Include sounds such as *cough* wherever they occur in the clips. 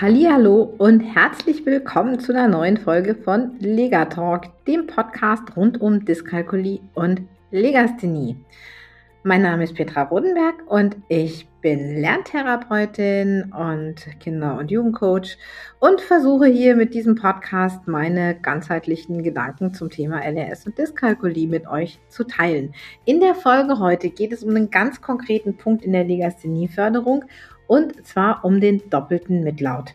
Hallo und herzlich willkommen zu einer neuen Folge von Legatalk, dem Podcast rund um Dyskalkulie und Legasthenie. Mein Name ist Petra Rodenberg und ich bin Lerntherapeutin und Kinder- und Jugendcoach und versuche hier mit diesem Podcast meine ganzheitlichen Gedanken zum Thema LRS und Dyskalkulie mit euch zu teilen. In der Folge heute geht es um einen ganz konkreten Punkt in der Legasthenieförderung und zwar um den doppelten Mitlaut.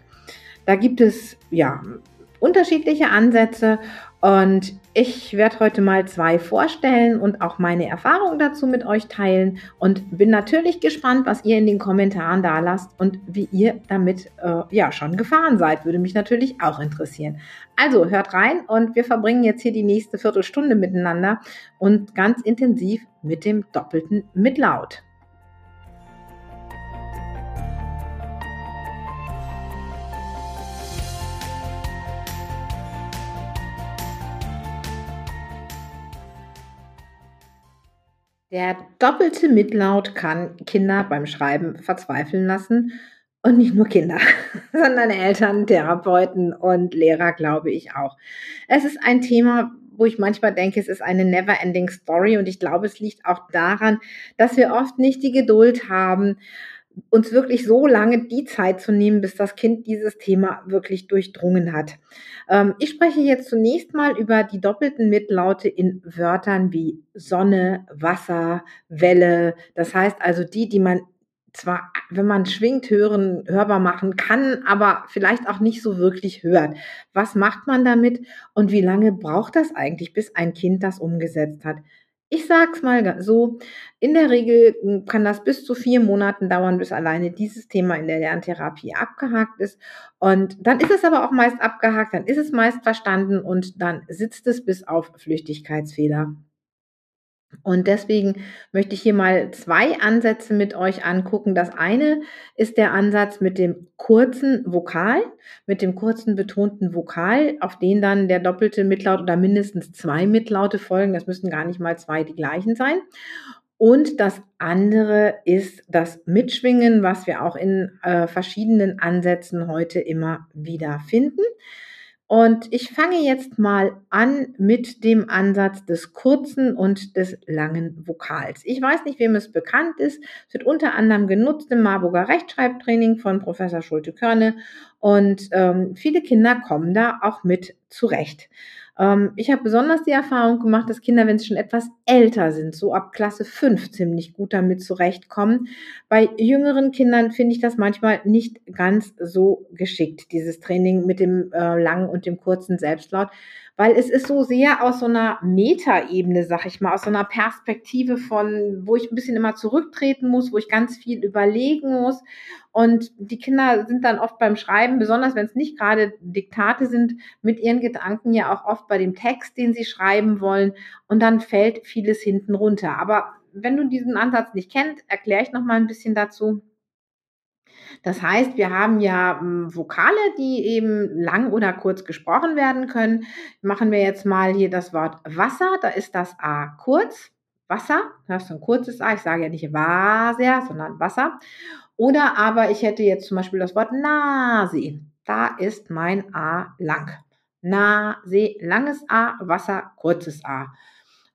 Da gibt es ja unterschiedliche Ansätze und ich werde heute mal zwei vorstellen und auch meine Erfahrungen dazu mit euch teilen und bin natürlich gespannt, was ihr in den Kommentaren da lasst und wie ihr damit äh, ja schon gefahren seid. Würde mich natürlich auch interessieren. Also hört rein und wir verbringen jetzt hier die nächste Viertelstunde miteinander und ganz intensiv mit dem doppelten Mitlaut. Der doppelte Mitlaut kann Kinder beim Schreiben verzweifeln lassen. Und nicht nur Kinder, *laughs* sondern Eltern, Therapeuten und Lehrer, glaube ich auch. Es ist ein Thema, wo ich manchmal denke, es ist eine never-ending Story. Und ich glaube, es liegt auch daran, dass wir oft nicht die Geduld haben, uns wirklich so lange die Zeit zu nehmen, bis das Kind dieses Thema wirklich durchdrungen hat. Ähm, ich spreche jetzt zunächst mal über die doppelten Mitlaute in Wörtern wie Sonne, Wasser, Welle. Das heißt also die, die man zwar, wenn man schwingt, hören, hörbar machen kann, aber vielleicht auch nicht so wirklich hört. Was macht man damit und wie lange braucht das eigentlich, bis ein Kind das umgesetzt hat? Ich sag's mal so, in der Regel hm, kann das bis zu vier Monaten dauern, bis alleine dieses Thema in der Lerntherapie abgehakt ist. Und dann ist es aber auch meist abgehakt, dann ist es meist verstanden und dann sitzt es bis auf Flüchtigkeitsfehler. Und deswegen möchte ich hier mal zwei Ansätze mit euch angucken. Das eine ist der Ansatz mit dem kurzen Vokal, mit dem kurzen betonten Vokal, auf den dann der doppelte Mitlaut oder mindestens zwei Mitlaute folgen. Das müssen gar nicht mal zwei die gleichen sein. Und das andere ist das Mitschwingen, was wir auch in äh, verschiedenen Ansätzen heute immer wieder finden. Und ich fange jetzt mal an mit dem Ansatz des kurzen und des langen Vokals. Ich weiß nicht, wem es bekannt ist. Es wird unter anderem genutzt im Marburger Rechtschreibtraining von Professor Schulte-Körne und ähm, viele Kinder kommen da auch mit zurecht. Ähm, ich habe besonders die Erfahrung gemacht, dass Kinder, wenn sie schon etwas älter sind, so ab Klasse 5 ziemlich gut damit zurechtkommen. Bei jüngeren Kindern finde ich das manchmal nicht ganz so geschickt, dieses Training mit dem äh, langen und dem kurzen Selbstlaut, weil es ist so sehr aus so einer Metaebene, sag ich mal, aus so einer Perspektive von, wo ich ein bisschen immer zurücktreten muss, wo ich ganz viel überlegen muss. Und die Kinder sind dann oft beim Schreiben, besonders wenn es nicht gerade Diktate sind, mit ihren Gedanken ja auch oft bei dem Text, den sie schreiben wollen. Und dann fällt vieles hinten runter. Aber wenn du diesen Ansatz nicht kennst, erkläre ich noch mal ein bisschen dazu. Das heißt, wir haben ja hm, Vokale, die eben lang oder kurz gesprochen werden können. Machen wir jetzt mal hier das Wort Wasser. Da ist das A kurz. Wasser, das ist ein kurzes A. Ich sage ja nicht Wasser, sondern Wasser. Oder aber ich hätte jetzt zum Beispiel das Wort Nase. Da ist mein A lang. Nase, langes A, Wasser, kurzes A.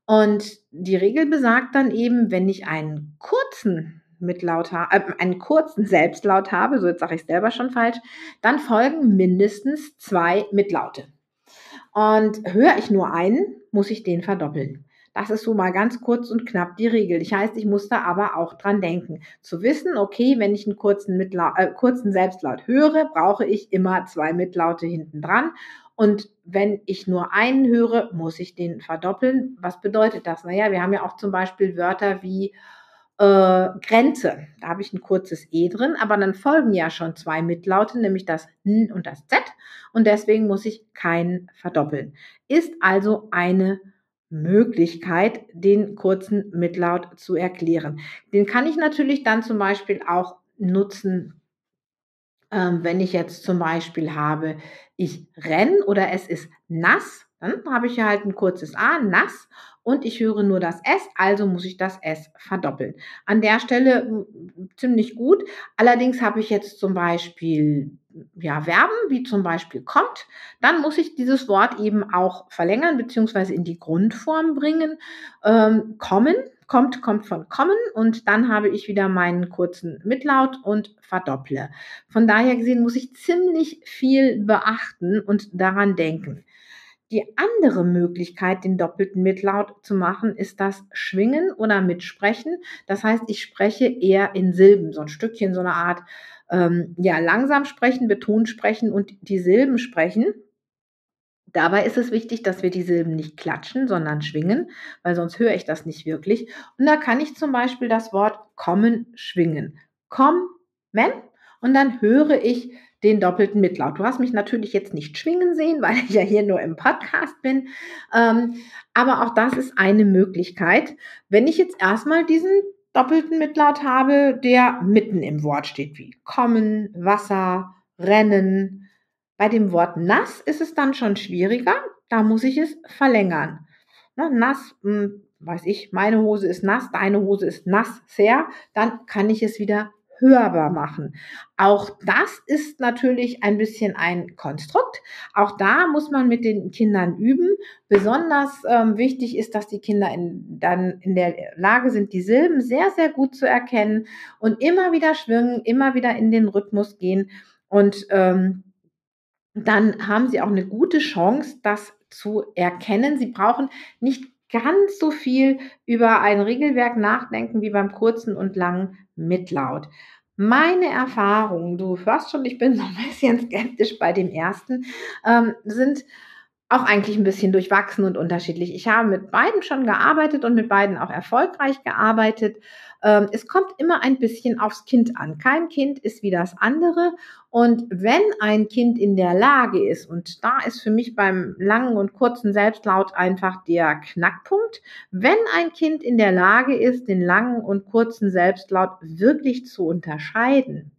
Und die Regel besagt dann eben, wenn ich einen kurzen Mitlaut äh, einen kurzen Selbstlaut habe, so jetzt sage ich es selber schon falsch, dann folgen mindestens zwei Mitlaute. Und höre ich nur einen, muss ich den verdoppeln. Das ist so mal ganz kurz und knapp die Regel. Das heißt, ich muss da aber auch dran denken. Zu wissen, okay, wenn ich einen kurzen, Mitla äh, kurzen Selbstlaut höre, brauche ich immer zwei Mitlaute hinten dran. Und wenn ich nur einen höre, muss ich den verdoppeln. Was bedeutet das? Naja, wir haben ja auch zum Beispiel Wörter wie äh, Grenze. Da habe ich ein kurzes E drin, aber dann folgen ja schon zwei Mitlaute, nämlich das N und das Z. Und deswegen muss ich keinen verdoppeln. Ist also eine Möglichkeit, den kurzen Mitlaut zu erklären. Den kann ich natürlich dann zum Beispiel auch nutzen, ähm, wenn ich jetzt zum Beispiel habe, ich renne oder es ist nass, dann habe ich ja halt ein kurzes A, nass, und ich höre nur das S, also muss ich das S verdoppeln. An der Stelle ziemlich gut. Allerdings habe ich jetzt zum Beispiel ja, Verben, wie zum Beispiel kommt, dann muss ich dieses Wort eben auch verlängern bzw. in die Grundform bringen. Ähm, kommen, kommt, kommt von kommen und dann habe ich wieder meinen kurzen Mitlaut und verdopple. Von daher gesehen muss ich ziemlich viel beachten und daran denken. Die andere Möglichkeit, den doppelten Mitlaut zu machen, ist das Schwingen oder Mitsprechen. Das heißt, ich spreche eher in Silben, so ein Stückchen, so eine Art, ähm, ja, langsam sprechen, betont sprechen und die Silben sprechen. Dabei ist es wichtig, dass wir die Silben nicht klatschen, sondern schwingen, weil sonst höre ich das nicht wirklich. Und da kann ich zum Beispiel das Wort kommen schwingen. Kommen und dann höre ich den doppelten Mitlaut. Du hast mich natürlich jetzt nicht schwingen sehen, *laughs* weil ich ja hier nur im Podcast bin. Ähm, aber auch das ist eine Möglichkeit. Wenn ich jetzt erstmal diesen doppelten Mitlaut habe, der mitten im Wort steht, wie kommen, Wasser, rennen. Bei dem Wort nass ist es dann schon schwieriger. Da muss ich es verlängern. Ne, nass, mh, hm, weiß ich, meine Hose ist nass, deine Hose ist nass, sehr. Dann kann ich es wieder hörbar machen. Auch das ist natürlich ein bisschen ein Konstrukt. Auch da muss man mit den Kindern üben. Besonders ähm, wichtig ist, dass die Kinder in, dann in der Lage sind, die Silben sehr, sehr gut zu erkennen und immer wieder schwingen, immer wieder in den Rhythmus gehen. Und ähm, dann haben sie auch eine gute Chance, das zu erkennen. Sie brauchen nicht ganz so viel über ein Regelwerk nachdenken wie beim kurzen und langen Mitlaut. Meine Erfahrungen, du hörst schon, ich bin so ein bisschen skeptisch bei dem ersten, ähm, sind auch eigentlich ein bisschen durchwachsen und unterschiedlich. Ich habe mit beiden schon gearbeitet und mit beiden auch erfolgreich gearbeitet. Ähm, es kommt immer ein bisschen aufs Kind an. Kein Kind ist wie das andere. Und wenn ein Kind in der Lage ist, und da ist für mich beim langen und kurzen Selbstlaut einfach der Knackpunkt, wenn ein Kind in der Lage ist, den langen und kurzen Selbstlaut wirklich zu unterscheiden,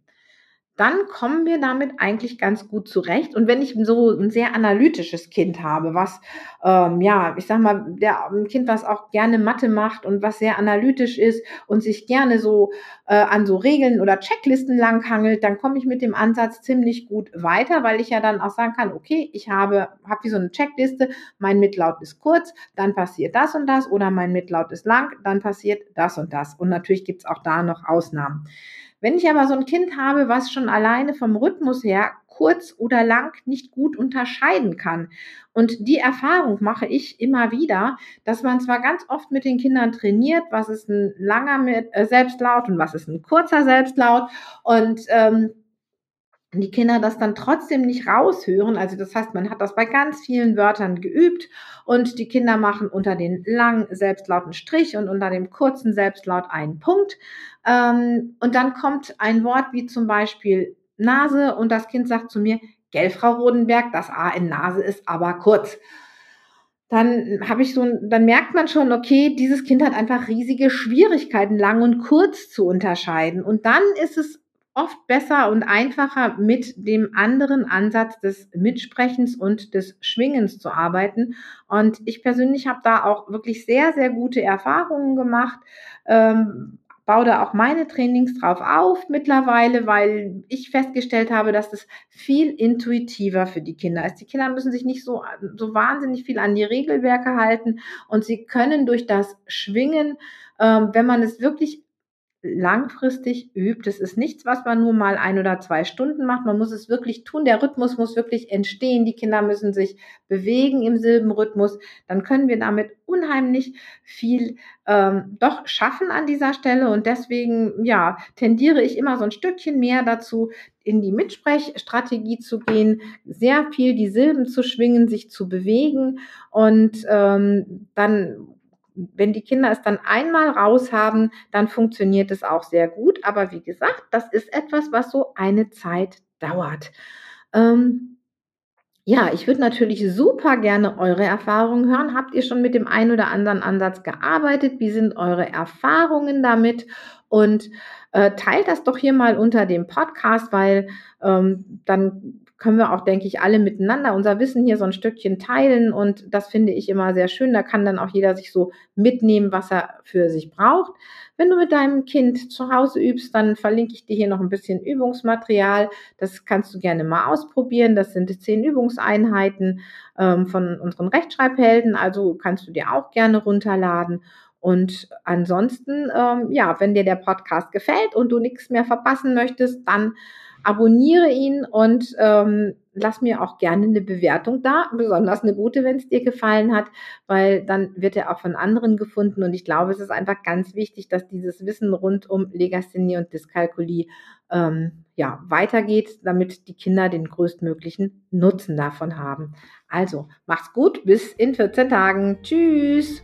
dann kommen wir damit eigentlich ganz gut zurecht. Und wenn ich so ein sehr analytisches Kind habe, was, ähm, ja, ich sag mal, der, ein Kind, was auch gerne Mathe macht und was sehr analytisch ist und sich gerne so äh, an so Regeln oder Checklisten langhangelt, dann komme ich mit dem Ansatz ziemlich gut weiter, weil ich ja dann auch sagen kann, okay, ich habe, habe wie so eine Checkliste, mein Mitlaut ist kurz, dann passiert das und das oder mein Mitlaut ist lang, dann passiert das und das. Und natürlich gibt's auch da noch Ausnahmen. Wenn ich aber so ein Kind habe, was schon alleine vom Rhythmus her kurz oder lang nicht gut unterscheiden kann. Und die Erfahrung mache ich immer wieder, dass man zwar ganz oft mit den Kindern trainiert, was ist ein langer äh, Selbstlaut und was ist ein kurzer Selbstlaut und ähm, die Kinder das dann trotzdem nicht raushören. Also das heißt, man hat das bei ganz vielen Wörtern geübt und die Kinder machen unter den langen Selbstlauten Strich und unter dem kurzen Selbstlaut einen Punkt. Ähm, und dann kommt ein Wort wie zum Beispiel Nase und das Kind sagt zu mir, Gell, Frau Rodenberg, das A in Nase ist aber kurz dann habe ich so, dann merkt man schon, okay, dieses Kind hat einfach riesige Schwierigkeiten, lang und kurz zu unterscheiden. Und dann ist es oft besser und einfacher mit dem anderen Ansatz des Mitsprechens und des Schwingens zu arbeiten. Und ich persönlich habe da auch wirklich sehr, sehr gute Erfahrungen gemacht. Ähm, baue da auch meine Trainings drauf auf mittlerweile, weil ich festgestellt habe, dass das viel intuitiver für die Kinder ist. Die Kinder müssen sich nicht so, so wahnsinnig viel an die Regelwerke halten und sie können durch das Schwingen, ähm, wenn man es wirklich langfristig übt. Es ist nichts, was man nur mal ein oder zwei Stunden macht. Man muss es wirklich tun. Der Rhythmus muss wirklich entstehen. Die Kinder müssen sich bewegen im Silbenrhythmus. Dann können wir damit unheimlich viel ähm, doch schaffen an dieser Stelle. Und deswegen, ja, tendiere ich immer so ein Stückchen mehr dazu, in die Mitsprechstrategie zu gehen, sehr viel die Silben zu schwingen, sich zu bewegen und ähm, dann wenn die Kinder es dann einmal raus haben, dann funktioniert es auch sehr gut. Aber wie gesagt, das ist etwas, was so eine Zeit dauert. Ähm, ja, ich würde natürlich super gerne eure Erfahrungen hören. Habt ihr schon mit dem einen oder anderen Ansatz gearbeitet? Wie sind eure Erfahrungen damit? Und äh, teilt das doch hier mal unter dem Podcast, weil ähm, dann können wir auch, denke ich, alle miteinander unser Wissen hier so ein Stückchen teilen und das finde ich immer sehr schön. Da kann dann auch jeder sich so mitnehmen, was er für sich braucht. Wenn du mit deinem Kind zu Hause übst, dann verlinke ich dir hier noch ein bisschen Übungsmaterial. Das kannst du gerne mal ausprobieren. Das sind zehn Übungseinheiten ähm, von unseren Rechtschreibhelden. Also kannst du dir auch gerne runterladen. Und ansonsten, ähm, ja, wenn dir der Podcast gefällt und du nichts mehr verpassen möchtest, dann abonniere ihn und ähm, lass mir auch gerne eine Bewertung da, besonders eine gute, wenn es dir gefallen hat, weil dann wird er auch von anderen gefunden und ich glaube, es ist einfach ganz wichtig, dass dieses Wissen rund um Legasthenie und Dyskalkulie ähm, ja, weitergeht, damit die Kinder den größtmöglichen Nutzen davon haben. Also, mach's gut, bis in 14 Tagen. Tschüss!